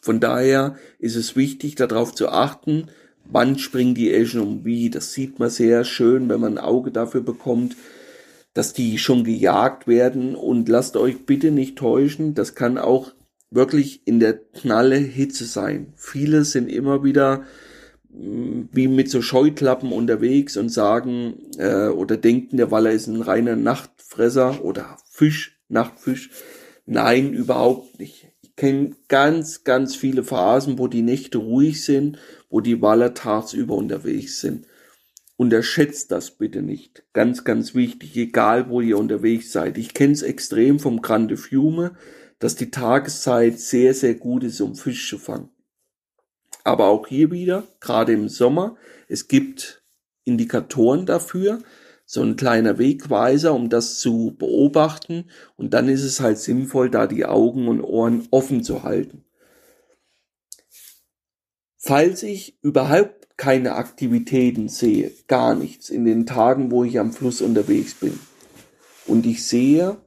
Von daher ist es wichtig, darauf zu achten, wann springen die Eschen um wie. Das sieht man sehr schön, wenn man ein Auge dafür bekommt, dass die schon gejagt werden. Und lasst euch bitte nicht täuschen, das kann auch wirklich in der knalle Hitze sein. Viele sind immer wieder wie mit so Scheuklappen unterwegs und sagen äh, oder denken, der Waller ist ein reiner Nachtfresser oder Fisch, Nachtfisch. Nein, überhaupt nicht. Ich kenne ganz, ganz viele Phasen, wo die Nächte ruhig sind, wo die Waller tagsüber unterwegs sind. Unterschätzt das bitte nicht. Ganz, ganz wichtig, egal wo ihr unterwegs seid. Ich kenne es extrem vom Grande Fiume, dass die Tageszeit sehr, sehr gut ist, um Fisch zu fangen. Aber auch hier wieder, gerade im Sommer, es gibt Indikatoren dafür, so ein kleiner Wegweiser, um das zu beobachten. Und dann ist es halt sinnvoll, da die Augen und Ohren offen zu halten. Falls ich überhaupt keine Aktivitäten sehe, gar nichts in den Tagen, wo ich am Fluss unterwegs bin, und ich sehe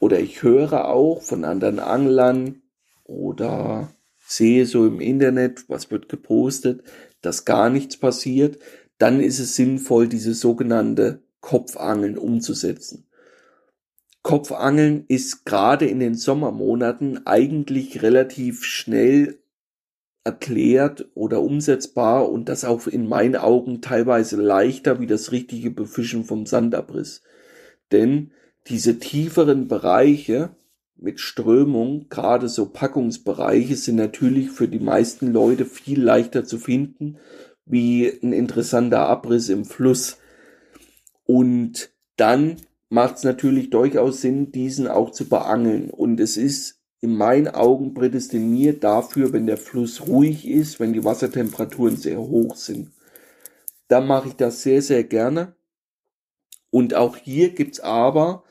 oder ich höre auch von anderen Anglern oder sehe so im Internet, was wird gepostet, dass gar nichts passiert, dann ist es sinnvoll, diese sogenannte Kopfangeln umzusetzen. Kopfangeln ist gerade in den Sommermonaten eigentlich relativ schnell erklärt oder umsetzbar und das auch in meinen Augen teilweise leichter wie das richtige Befischen vom Sandabriss. Denn diese tieferen Bereiche, mit Strömung, gerade so Packungsbereiche, sind natürlich für die meisten Leute viel leichter zu finden, wie ein interessanter Abriss im Fluss. Und dann macht es natürlich durchaus Sinn, diesen auch zu beangeln. Und es ist in meinen Augen prädestiniert dafür, wenn der Fluss ruhig ist, wenn die Wassertemperaturen sehr hoch sind. Dann mache ich das sehr, sehr gerne. Und auch hier gibt's aber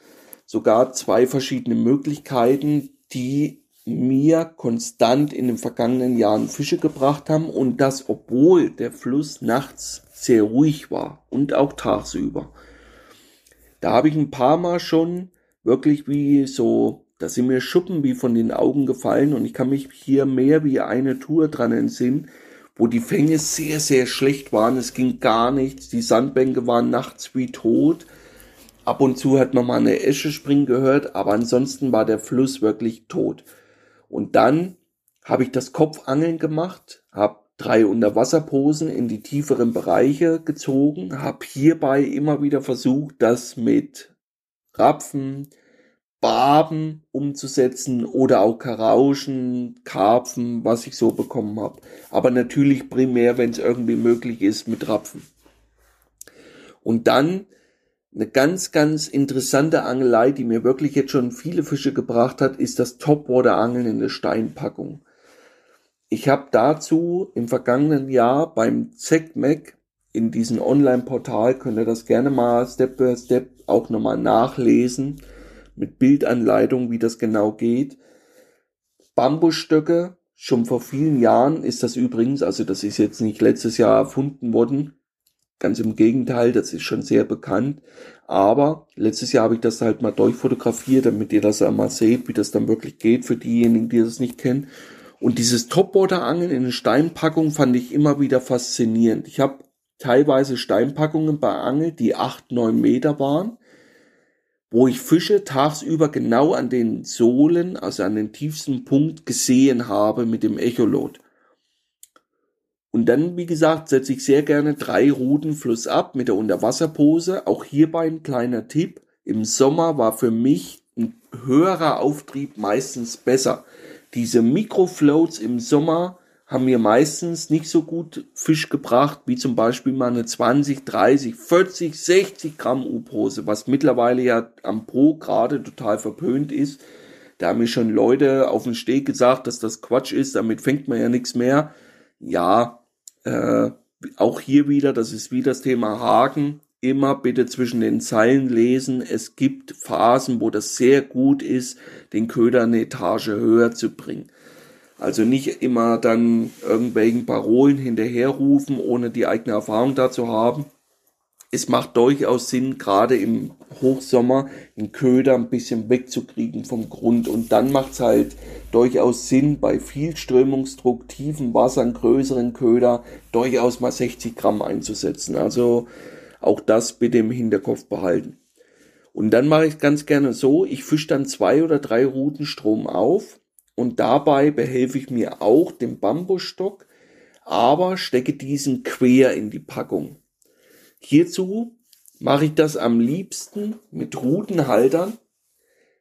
sogar zwei verschiedene Möglichkeiten, die mir konstant in den vergangenen Jahren Fische gebracht haben und das obwohl der Fluss nachts sehr ruhig war und auch tagsüber. Da habe ich ein paar Mal schon wirklich wie so, da sind mir Schuppen wie von den Augen gefallen und ich kann mich hier mehr wie eine Tour dran entsinnen, wo die Fänge sehr, sehr schlecht waren. Es ging gar nichts. Die Sandbänke waren nachts wie tot. Ab und zu hat man mal eine Esche springen gehört, aber ansonsten war der Fluss wirklich tot. Und dann habe ich das Kopfangeln gemacht, habe drei Unterwasserposen in die tieferen Bereiche gezogen, habe hierbei immer wieder versucht, das mit Rapfen, Barben umzusetzen oder auch Karauschen, Karpfen, was ich so bekommen habe. Aber natürlich primär, wenn es irgendwie möglich ist, mit Rapfen. Und dann eine ganz, ganz interessante Angelei, die mir wirklich jetzt schon viele Fische gebracht hat, ist das Topwater-Angeln in der Steinpackung. Ich habe dazu im vergangenen Jahr beim ZECMAC in diesem Online-Portal, könnt ihr das gerne mal Step by Step auch nochmal nachlesen, mit Bildanleitung, wie das genau geht. Bambusstöcke, schon vor vielen Jahren ist das übrigens, also das ist jetzt nicht letztes Jahr erfunden worden, Ganz im Gegenteil, das ist schon sehr bekannt. Aber letztes Jahr habe ich das halt mal durchfotografiert, damit ihr das einmal seht, wie das dann wirklich geht für diejenigen, die das nicht kennen. Und dieses Topwater-Angeln in eine Steinpackung fand ich immer wieder faszinierend. Ich habe teilweise Steinpackungen beangelt, die acht, neun Meter waren, wo ich Fische tagsüber genau an den Sohlen, also an den tiefsten Punkt gesehen habe mit dem Echolot. Und dann, wie gesagt, setze ich sehr gerne drei Routen flussab mit der Unterwasserpose. Auch hierbei ein kleiner Tipp. Im Sommer war für mich ein höherer Auftrieb meistens besser. Diese Mikrofloats im Sommer haben mir meistens nicht so gut Fisch gebracht, wie zum Beispiel mal eine 20, 30, 40, 60 Gramm U-Pose, was mittlerweile ja am Pro gerade total verpönt ist. Da haben mir schon Leute auf den Steg gesagt, dass das Quatsch ist, damit fängt man ja nichts mehr. Ja, äh, auch hier wieder, das ist wie das Thema Haken, immer bitte zwischen den Zeilen lesen. Es gibt Phasen, wo das sehr gut ist, den Köder eine Etage höher zu bringen. Also nicht immer dann irgendwelchen Parolen hinterherrufen, ohne die eigene Erfahrung dazu haben es macht durchaus Sinn, gerade im Hochsommer den Köder ein bisschen wegzukriegen vom Grund. Und dann macht es halt durchaus Sinn, bei viel Strömungsdruck, tiefen Wasser, einen größeren Köder, durchaus mal 60 Gramm einzusetzen. Also auch das bitte im Hinterkopf behalten. Und dann mache ich ganz gerne so, ich fische dann zwei oder drei Routen Strom auf und dabei behelfe ich mir auch den Bambusstock aber stecke diesen quer in die Packung. Hierzu mache ich das am liebsten mit Rutenhaltern,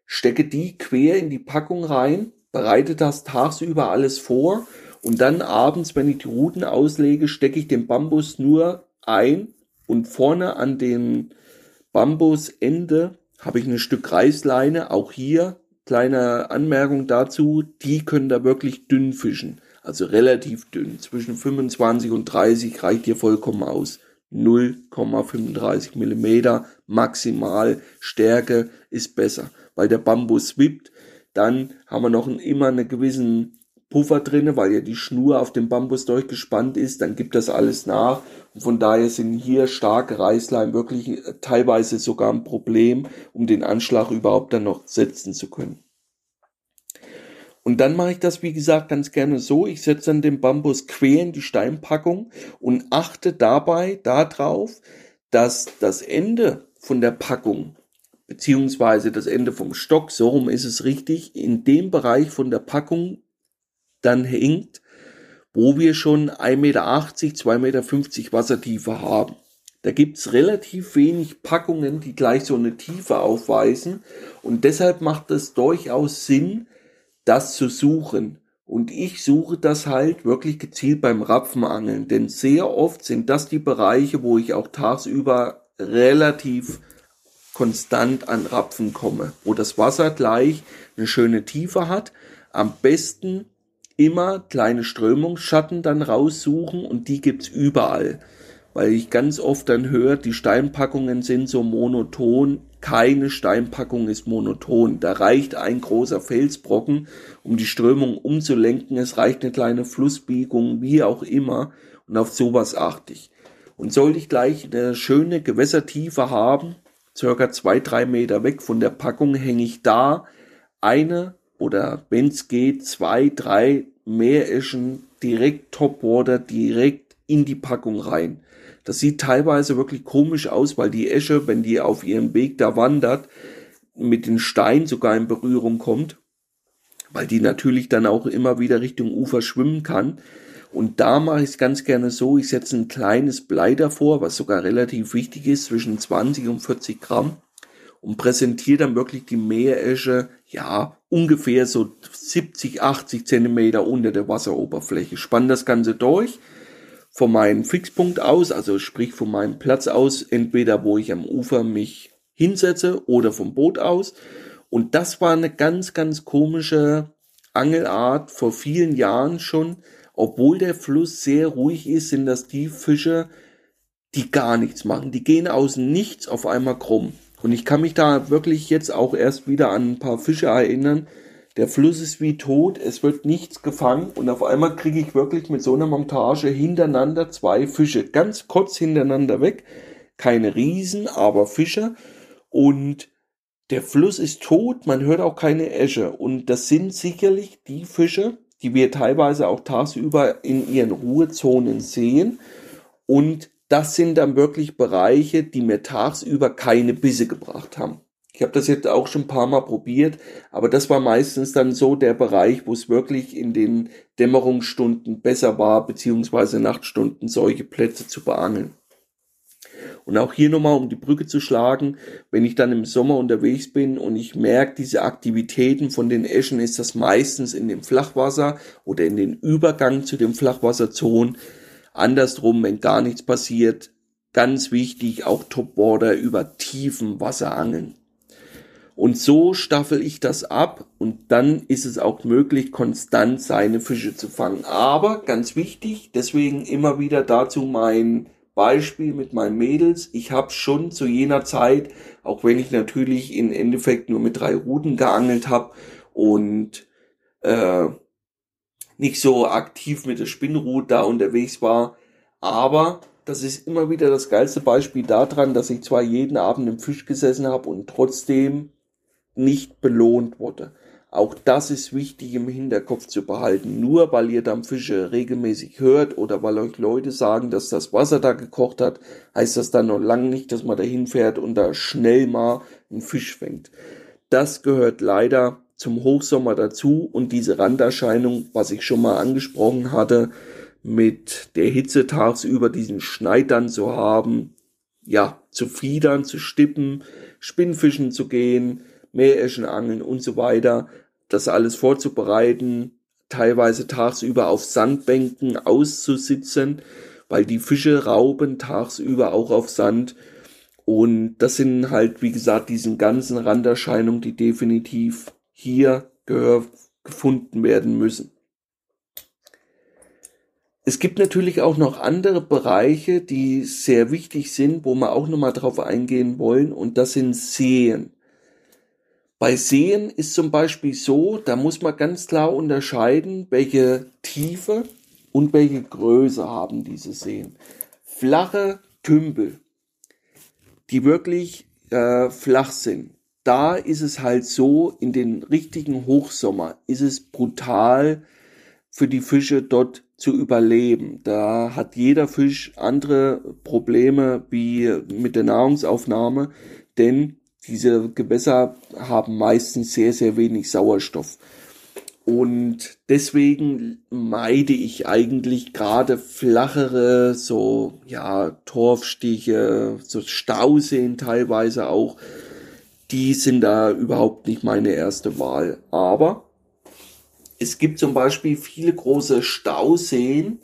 stecke die quer in die Packung rein, bereite das tagsüber alles vor und dann abends, wenn ich die Ruten auslege, stecke ich den Bambus nur ein und vorne an dem Bambusende habe ich ein Stück Reißleine. Auch hier kleine Anmerkung dazu, die können da wirklich dünn fischen. Also relativ dünn. Zwischen 25 und 30 reicht hier vollkommen aus. 0,35 Millimeter maximal Stärke ist besser, weil der Bambus wippt. Dann haben wir noch immer einen gewissen Puffer drinne, weil ja die Schnur auf dem Bambus durchgespannt ist, dann gibt das alles nach. Und von daher sind hier starke Reißleim wirklich äh, teilweise sogar ein Problem, um den Anschlag überhaupt dann noch setzen zu können. Und dann mache ich das, wie gesagt, ganz gerne so. Ich setze dann den Bambus quer in die Steinpackung und achte dabei darauf, dass das Ende von der Packung beziehungsweise das Ende vom Stock, so rum ist es richtig, in dem Bereich von der Packung dann hängt, wo wir schon 1,80 Meter, 2,50 Meter Wassertiefe haben. Da gibt's relativ wenig Packungen, die gleich so eine Tiefe aufweisen und deshalb macht es durchaus Sinn, das zu suchen. Und ich suche das halt wirklich gezielt beim Rapfenangeln, denn sehr oft sind das die Bereiche, wo ich auch tagsüber relativ konstant an Rapfen komme, wo das Wasser gleich eine schöne Tiefe hat. Am besten immer kleine Strömungsschatten dann raussuchen und die gibt's überall. Weil ich ganz oft dann höre, die Steinpackungen sind so monoton. Keine Steinpackung ist monoton. Da reicht ein großer Felsbrocken, um die Strömung umzulenken. Es reicht eine kleine Flussbiegung, wie auch immer. Und auf sowas achte ich. Und sollte ich gleich eine schöne Gewässertiefe haben, circa zwei, drei Meter weg von der Packung, hänge ich da eine oder wenn es geht, zwei, drei Meereschen direkt Topwater, direkt in die Packung rein. Das sieht teilweise wirklich komisch aus, weil die Esche, wenn die auf ihrem Weg da wandert, mit den Steinen sogar in Berührung kommt, weil die natürlich dann auch immer wieder Richtung Ufer schwimmen kann. Und da mache ich es ganz gerne so, ich setze ein kleines Blei davor, was sogar relativ wichtig ist, zwischen 20 und 40 Gramm und präsentiere dann wirklich die Meeresche, ja, ungefähr so 70, 80 Zentimeter unter der Wasseroberfläche. Spann das Ganze durch von meinem Fixpunkt aus, also sprich von meinem Platz aus, entweder wo ich am Ufer mich hinsetze oder vom Boot aus. Und das war eine ganz, ganz komische Angelart vor vielen Jahren schon. Obwohl der Fluss sehr ruhig ist, sind das die Fische, die gar nichts machen. Die gehen aus nichts auf einmal krumm. Und ich kann mich da wirklich jetzt auch erst wieder an ein paar Fische erinnern. Der Fluss ist wie tot, es wird nichts gefangen und auf einmal kriege ich wirklich mit so einer Montage hintereinander zwei Fische, ganz kurz hintereinander weg. Keine Riesen, aber Fische. Und der Fluss ist tot, man hört auch keine Esche. Und das sind sicherlich die Fische, die wir teilweise auch tagsüber in ihren Ruhezonen sehen. Und das sind dann wirklich Bereiche, die mir tagsüber keine Bisse gebracht haben. Ich habe das jetzt auch schon ein paar Mal probiert, aber das war meistens dann so der Bereich, wo es wirklich in den Dämmerungsstunden besser war, beziehungsweise Nachtstunden solche Plätze zu beangeln. Und auch hier nochmal, um die Brücke zu schlagen, wenn ich dann im Sommer unterwegs bin und ich merke, diese Aktivitäten von den Eschen ist das meistens in dem Flachwasser oder in den Übergang zu den Flachwasserzonen, Andersrum, wenn gar nichts passiert, ganz wichtig, auch Topwater über tiefen Wasser angeln. Und so staffel ich das ab und dann ist es auch möglich, konstant seine Fische zu fangen. Aber ganz wichtig, deswegen immer wieder dazu mein Beispiel mit meinen Mädels. Ich habe schon zu jener Zeit, auch wenn ich natürlich im Endeffekt nur mit drei Ruten geangelt habe und äh, nicht so aktiv mit der Spinnrute da unterwegs war. Aber das ist immer wieder das geilste Beispiel daran, dass ich zwar jeden Abend im Fisch gesessen habe und trotzdem nicht belohnt wurde. Auch das ist wichtig im Hinterkopf zu behalten. Nur weil ihr dann Fische regelmäßig hört oder weil euch Leute sagen, dass das Wasser da gekocht hat, heißt das dann noch lange nicht, dass man da hinfährt und da schnell mal einen Fisch fängt. Das gehört leider zum Hochsommer dazu und diese Randerscheinung, was ich schon mal angesprochen hatte, mit der Hitze tagsüber diesen Schneid dann zu haben, ja, zu fiedern, zu stippen, Spinnfischen zu gehen, Meereschen angeln und so weiter, das alles vorzubereiten, teilweise tagsüber auf Sandbänken auszusitzen, weil die Fische rauben tagsüber auch auf Sand. Und das sind halt, wie gesagt, diesen ganzen Randerscheinungen, die definitiv hier gefunden werden müssen. Es gibt natürlich auch noch andere Bereiche, die sehr wichtig sind, wo wir auch nochmal drauf eingehen wollen, und das sind Seen. Bei Seen ist zum Beispiel so, da muss man ganz klar unterscheiden, welche Tiefe und welche Größe haben diese Seen. Flache Tümpel, die wirklich äh, flach sind. Da ist es halt so, in den richtigen Hochsommer ist es brutal für die Fische dort zu überleben. Da hat jeder Fisch andere Probleme wie mit der Nahrungsaufnahme, denn diese Gewässer haben meistens sehr, sehr wenig Sauerstoff. Und deswegen meide ich eigentlich gerade flachere, so, ja, Torfstiche, so Stauseen teilweise auch. Die sind da überhaupt nicht meine erste Wahl. Aber es gibt zum Beispiel viele große Stauseen,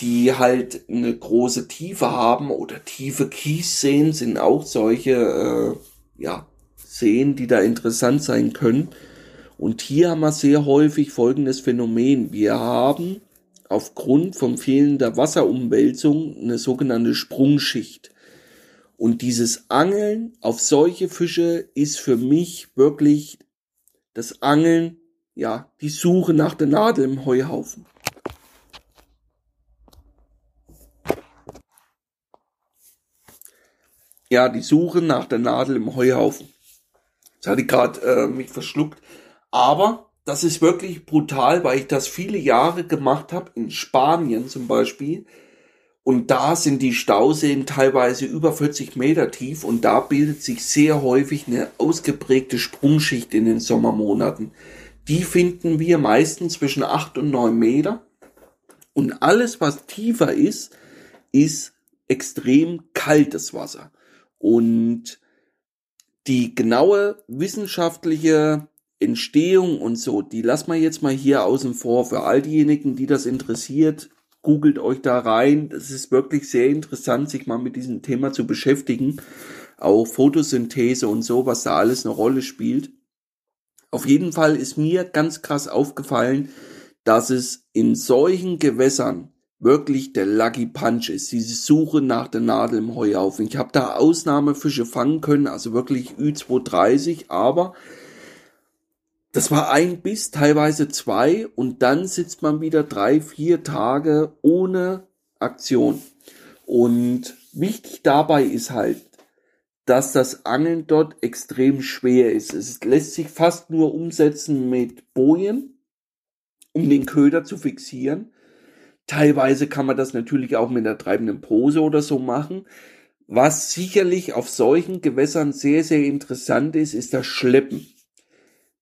die halt eine große Tiefe haben oder tiefe Kiesseen sind auch solche, äh, ja, Seen, die da interessant sein können. Und hier haben wir sehr häufig folgendes Phänomen. Wir haben aufgrund von fehlender Wasserumwälzung eine sogenannte Sprungschicht. Und dieses Angeln auf solche Fische ist für mich wirklich das Angeln, ja, die Suche nach der Nadel im Heuhaufen. ja, die Suche nach der Nadel im Heuhaufen. Jetzt hatte ich gerade äh, mich verschluckt. Aber das ist wirklich brutal, weil ich das viele Jahre gemacht habe, in Spanien zum Beispiel. Und da sind die Stauseen teilweise über 40 Meter tief und da bildet sich sehr häufig eine ausgeprägte Sprungschicht in den Sommermonaten. Die finden wir meistens zwischen 8 und 9 Meter. Und alles, was tiefer ist, ist extrem kaltes Wasser. Und die genaue wissenschaftliche Entstehung und so, die lassen wir jetzt mal hier außen vor. Für all diejenigen, die das interessiert, googelt euch da rein. Es ist wirklich sehr interessant, sich mal mit diesem Thema zu beschäftigen. Auch Photosynthese und so, was da alles eine Rolle spielt. Auf jeden Fall ist mir ganz krass aufgefallen, dass es in solchen Gewässern wirklich der Lucky Punch ist, diese Suche nach der Nadel im Heuhaufen. Ich habe da Ausnahmefische fangen können, also wirklich Ü230, aber das war ein Biss, teilweise zwei und dann sitzt man wieder drei, vier Tage ohne Aktion. Und wichtig dabei ist halt, dass das Angeln dort extrem schwer ist. Es lässt sich fast nur umsetzen mit Bojen, um den Köder zu fixieren. Teilweise kann man das natürlich auch mit einer treibenden Pose oder so machen. Was sicherlich auf solchen Gewässern sehr, sehr interessant ist, ist das Schleppen.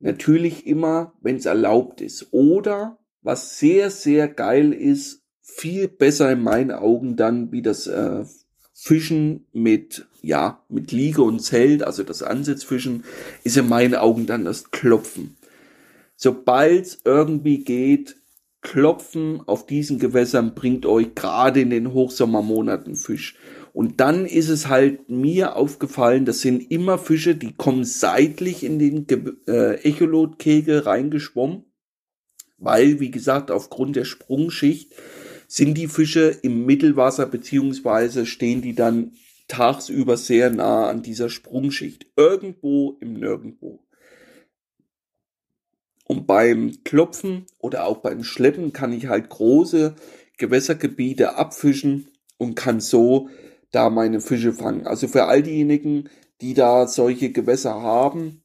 Natürlich immer, wenn es erlaubt ist. Oder, was sehr, sehr geil ist, viel besser in meinen Augen dann wie das äh, Fischen mit, ja, mit Liege und Zelt, also das Ansitzfischen, ist in meinen Augen dann das Klopfen. Sobald irgendwie geht, Klopfen auf diesen Gewässern bringt euch gerade in den Hochsommermonaten Fisch. Und dann ist es halt mir aufgefallen, das sind immer Fische, die kommen seitlich in den äh, Echolotkegel reingeschwommen, weil, wie gesagt, aufgrund der Sprungschicht sind die Fische im Mittelwasser beziehungsweise stehen die dann tagsüber sehr nah an dieser Sprungschicht. Irgendwo im Nirgendwo. Und beim Klopfen oder auch beim Schleppen kann ich halt große Gewässergebiete abfischen und kann so da meine Fische fangen. Also für all diejenigen, die da solche Gewässer haben,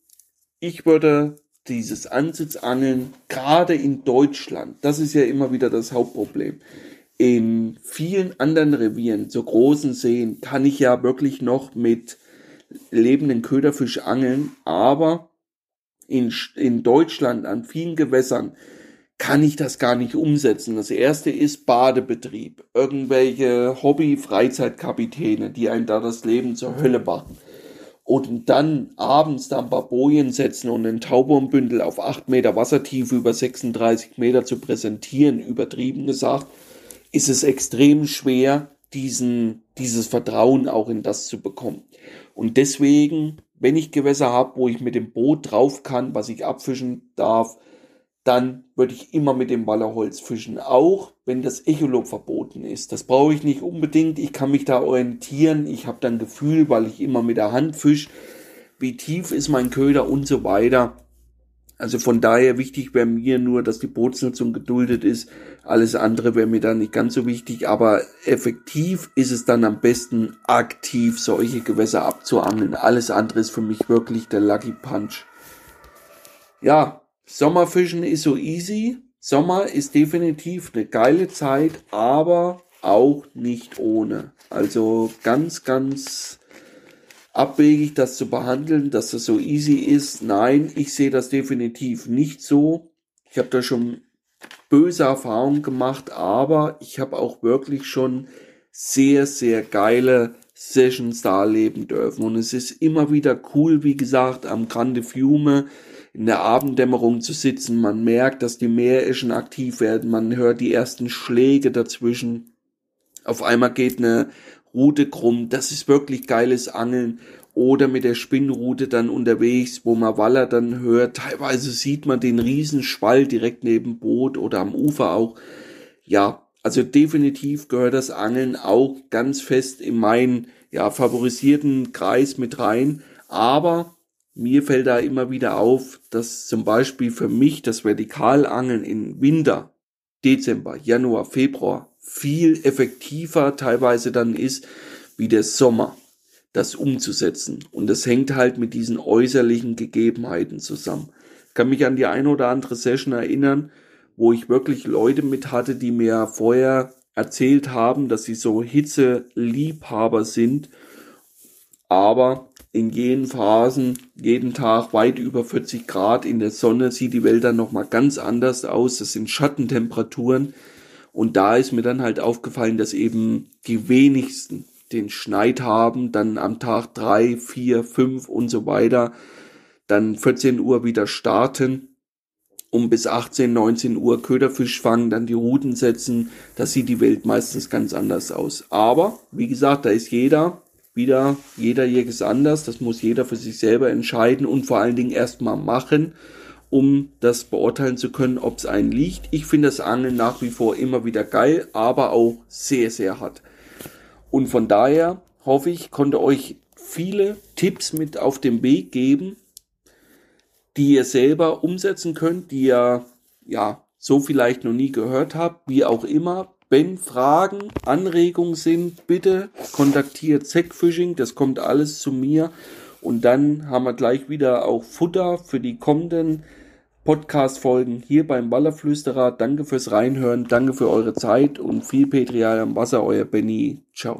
ich würde dieses Ansitzangeln gerade in Deutschland, das ist ja immer wieder das Hauptproblem. In vielen anderen Revieren, so großen Seen, kann ich ja wirklich noch mit lebenden Köderfisch angeln, aber in, in Deutschland an vielen Gewässern kann ich das gar nicht umsetzen. Das erste ist Badebetrieb. Irgendwelche Hobby-Freizeitkapitäne, die einen da das Leben zur Hölle machen. Und dann abends da ein paar Bojen setzen und ein Taubombündel auf 8 Meter Wassertiefe über 36 Meter zu präsentieren, übertrieben gesagt, ist es extrem schwer, diesen, dieses Vertrauen auch in das zu bekommen. Und deswegen, wenn ich Gewässer habe, wo ich mit dem Boot drauf kann, was ich abfischen darf, dann würde ich immer mit dem Wallerholz fischen, auch wenn das Echolot verboten ist. Das brauche ich nicht unbedingt, ich kann mich da orientieren, ich habe dann Gefühl, weil ich immer mit der Hand fisch, wie tief ist mein Köder und so weiter. Also von daher wichtig wäre mir nur, dass die Bootsnutzung geduldet ist. Alles andere wäre mir dann nicht ganz so wichtig, aber effektiv ist es dann am besten, aktiv solche Gewässer abzuangeln. Alles andere ist für mich wirklich der Lucky Punch. Ja, Sommerfischen ist so easy. Sommer ist definitiv eine geile Zeit, aber auch nicht ohne. Also ganz, ganz abwegig, das zu behandeln, dass das so easy ist. Nein, ich sehe das definitiv nicht so. Ich habe da schon böse Erfahrungen gemacht, aber ich habe auch wirklich schon sehr, sehr geile Sessions da erleben dürfen. Und es ist immer wieder cool, wie gesagt, am Grande Fiume in der Abenddämmerung zu sitzen. Man merkt, dass die Meereschen aktiv werden. Man hört die ersten Schläge dazwischen. Auf einmal geht eine Route krumm. Das ist wirklich geiles Angeln. Oder mit der Spinnrute dann unterwegs, wo man Waller dann hört. Teilweise sieht man den Riesenschwall direkt neben Boot oder am Ufer auch. Ja, also definitiv gehört das Angeln auch ganz fest in meinen ja, favorisierten Kreis mit rein. Aber mir fällt da immer wieder auf, dass zum Beispiel für mich das Vertikalangeln in Winter, Dezember, Januar, Februar viel effektiver teilweise dann ist, wie der Sommer, das umzusetzen. Und das hängt halt mit diesen äußerlichen Gegebenheiten zusammen. Ich kann mich an die eine oder andere Session erinnern, wo ich wirklich Leute mit hatte, die mir vorher erzählt haben, dass sie so Hitzeliebhaber sind, aber in jenen Phasen jeden Tag weit über 40 Grad in der Sonne sieht die Welt dann nochmal ganz anders aus. Das sind Schattentemperaturen. Und da ist mir dann halt aufgefallen, dass eben die wenigsten den Schneid haben, dann am Tag drei, vier, fünf und so weiter, dann 14 Uhr wieder starten, um bis 18, 19 Uhr Köderfisch fangen, dann die Routen setzen. Da sieht die Welt meistens ganz anders aus. Aber, wie gesagt, da ist jeder wieder, jeder Jäger ist anders, das muss jeder für sich selber entscheiden und vor allen Dingen erstmal machen, um das beurteilen zu können, ob es einen liegt. Ich finde das Angeln nach wie vor immer wieder geil, aber auch sehr, sehr hart. Und von daher hoffe ich, konnte euch viele Tipps mit auf den Weg geben, die ihr selber umsetzen könnt, die ihr ja so vielleicht noch nie gehört habt, wie auch immer. Wenn Fragen, Anregungen sind, bitte kontaktiert Zackfishing, das kommt alles zu mir. Und dann haben wir gleich wieder auch Futter für die kommenden Podcast-Folgen hier beim Wallerflüsterer. Danke fürs Reinhören, danke für eure Zeit und viel Petrial am Wasser, euer Benny. Ciao.